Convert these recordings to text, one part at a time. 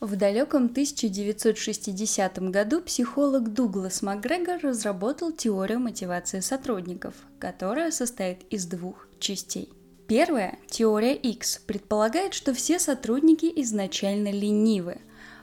В далеком 1960 году психолог Дуглас Макгрегор разработал теорию мотивации сотрудников, которая состоит из двух частей. Первая, теория X, предполагает, что все сотрудники изначально ленивы.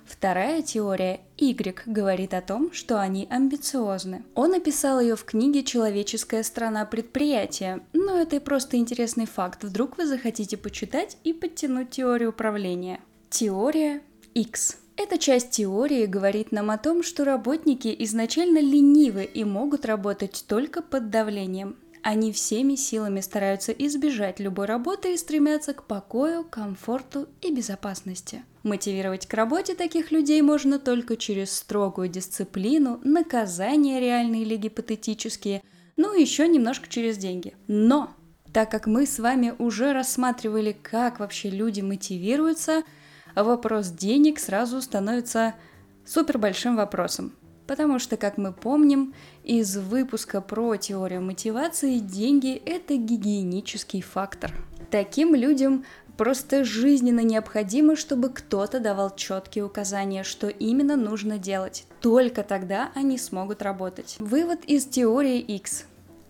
Вторая теория Y говорит о том, что они амбициозны. Он описал ее в книге «Человеческая страна предприятия», но это просто интересный факт, вдруг вы захотите почитать и подтянуть теорию управления. Теория X. Эта часть теории говорит нам о том, что работники изначально ленивы и могут работать только под давлением. Они всеми силами стараются избежать любой работы и стремятся к покою, комфорту и безопасности. Мотивировать к работе таких людей можно только через строгую дисциплину, наказания реальные или гипотетические, ну и еще немножко через деньги. Но, так как мы с вами уже рассматривали, как вообще люди мотивируются – вопрос денег сразу становится супер большим вопросом. Потому что, как мы помним, из выпуска про теорию мотивации деньги – это гигиенический фактор. Таким людям просто жизненно необходимо, чтобы кто-то давал четкие указания, что именно нужно делать. Только тогда они смогут работать. Вывод из теории X.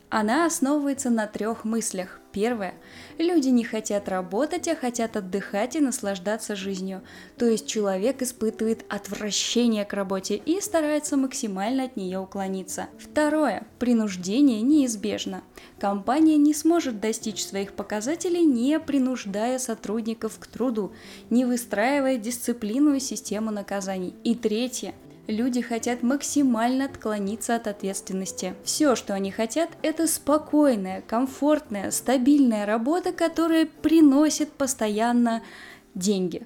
Она основывается на трех мыслях. Первое. Люди не хотят работать, а хотят отдыхать и наслаждаться жизнью. То есть человек испытывает отвращение к работе и старается максимально от нее уклониться. Второе. Принуждение неизбежно. Компания не сможет достичь своих показателей, не принуждая сотрудников к труду, не выстраивая дисциплину и систему наказаний. И третье люди хотят максимально отклониться от ответственности. Все, что они хотят, это спокойная, комфортная, стабильная работа, которая приносит постоянно деньги.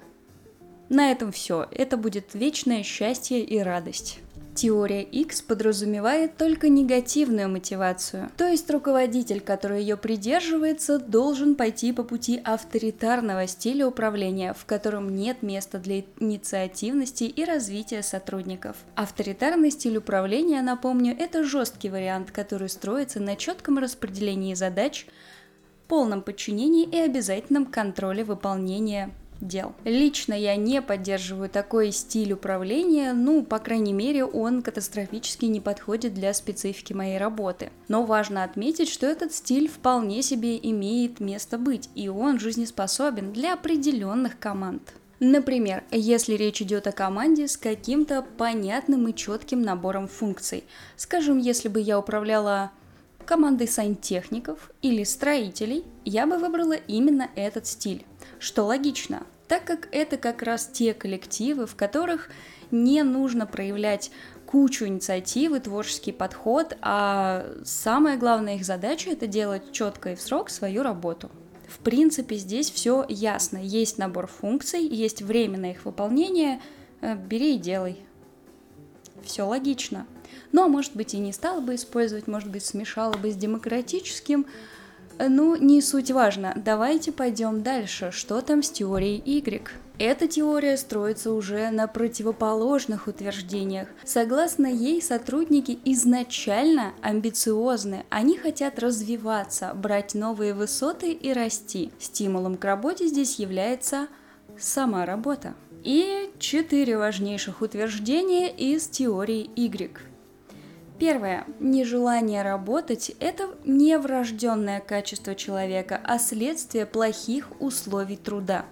На этом все. Это будет вечное счастье и радость. Теория X подразумевает только негативную мотивацию, то есть руководитель, который ее придерживается, должен пойти по пути авторитарного стиля управления, в котором нет места для инициативности и развития сотрудников. Авторитарный стиль управления, напомню, это жесткий вариант, который строится на четком распределении задач, полном подчинении и обязательном контроле выполнения дел. Лично я не поддерживаю такой стиль управления, ну, по крайней мере, он катастрофически не подходит для специфики моей работы. Но важно отметить, что этот стиль вполне себе имеет место быть, и он жизнеспособен для определенных команд. Например, если речь идет о команде с каким-то понятным и четким набором функций. Скажем, если бы я управляла командой сантехников или строителей, я бы выбрала именно этот стиль что логично, так как это как раз те коллективы, в которых не нужно проявлять кучу инициативы, творческий подход, а самая главная их задача это делать четко и в срок свою работу. В принципе, здесь все ясно. Есть набор функций, есть время на их выполнение, э, бери и делай. Все логично. Ну, а может быть и не стала бы использовать, может быть смешала бы с демократическим, ну, не суть важно. Давайте пойдем дальше. Что там с теорией Y? Эта теория строится уже на противоположных утверждениях. Согласно ей, сотрудники изначально амбициозны. Они хотят развиваться, брать новые высоты и расти. Стимулом к работе здесь является сама работа. И четыре важнейших утверждения из теории Y. Первое. Нежелание работать – это не врожденное качество человека, а следствие плохих условий труда.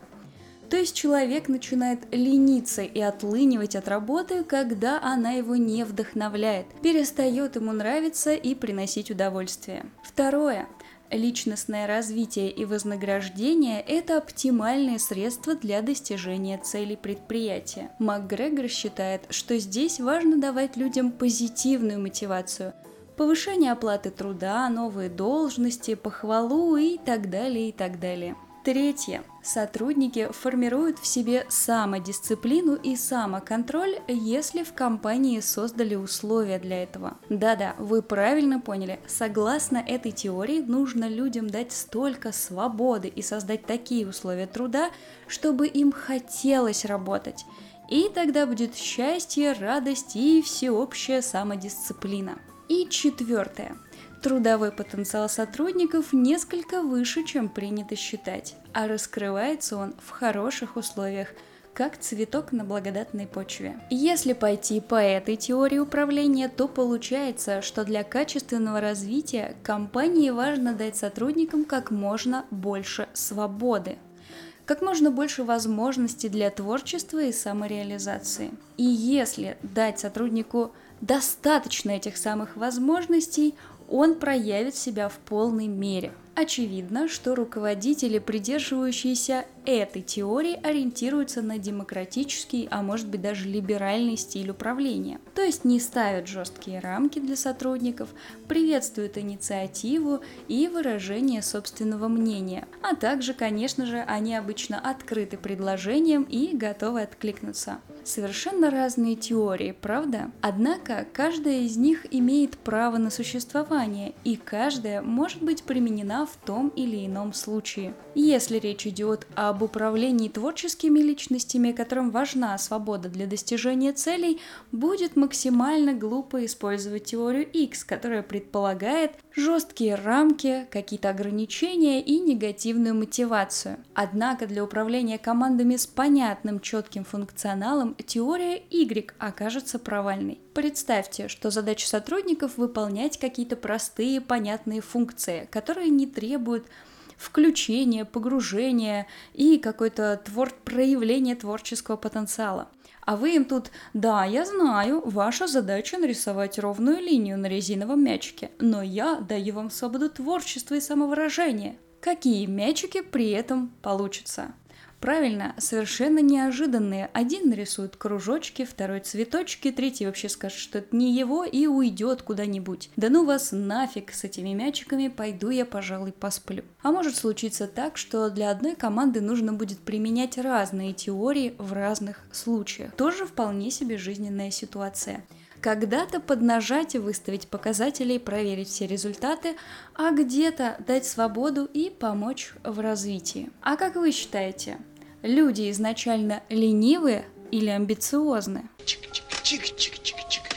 То есть человек начинает лениться и отлынивать от работы, когда она его не вдохновляет, перестает ему нравиться и приносить удовольствие. Второе личностное развитие и вознаграждение – это оптимальные средства для достижения целей предприятия. МакГрегор считает, что здесь важно давать людям позитивную мотивацию, повышение оплаты труда, новые должности, похвалу и так далее, и так далее. Третье. Сотрудники формируют в себе самодисциплину и самоконтроль, если в компании создали условия для этого. Да-да, вы правильно поняли. Согласно этой теории, нужно людям дать столько свободы и создать такие условия труда, чтобы им хотелось работать. И тогда будет счастье, радость и всеобщая самодисциплина. И четвертое. Трудовой потенциал сотрудников несколько выше, чем принято считать, а раскрывается он в хороших условиях, как цветок на благодатной почве. Если пойти по этой теории управления, то получается, что для качественного развития компании важно дать сотрудникам как можно больше свободы как можно больше возможностей для творчества и самореализации. И если дать сотруднику достаточно этих самых возможностей, он проявит себя в полной мере. Очевидно, что руководители, придерживающиеся этой теории, ориентируются на демократический, а может быть даже либеральный стиль управления. То есть не ставят жесткие рамки для сотрудников, приветствуют инициативу и выражение собственного мнения. А также, конечно же, они обычно открыты предложениям и готовы откликнуться. Совершенно разные теории, правда? Однако каждая из них имеет право на существование, и каждая может быть применена в том или ином случае. Если речь идет об управлении творческими личностями, которым важна свобода для достижения целей, будет максимально глупо использовать теорию X, которая предполагает жесткие рамки, какие-то ограничения и негативную мотивацию. Однако для управления командами с понятным четким функционалом теория Y окажется провальной. Представьте, что задача сотрудников выполнять какие-то простые, понятные функции, которые не требуют включения, погружения и какое-то твор... проявление творческого потенциала. А вы им тут, да, я знаю, ваша задача нарисовать ровную линию на резиновом мячике, но я даю вам свободу творчества и самовыражения. Какие мячики при этом получатся? Правильно, совершенно неожиданные. Один нарисует кружочки, второй цветочки, третий вообще скажет, что это не его и уйдет куда-нибудь. Да ну вас нафиг с этими мячиками, пойду я, пожалуй, посплю. А может случиться так, что для одной команды нужно будет применять разные теории в разных случаях. Тоже вполне себе жизненная ситуация когда-то поднажать и выставить показатели и проверить все результаты, а где-то дать свободу и помочь в развитии. А как вы считаете, люди изначально ленивые или амбициозны? Чик-чик-чик-чик-чик.